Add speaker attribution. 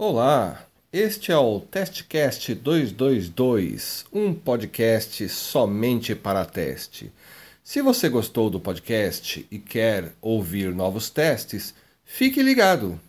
Speaker 1: Olá, este é o Testcast 222, um podcast somente para teste. Se você gostou do podcast e quer ouvir novos testes, fique ligado.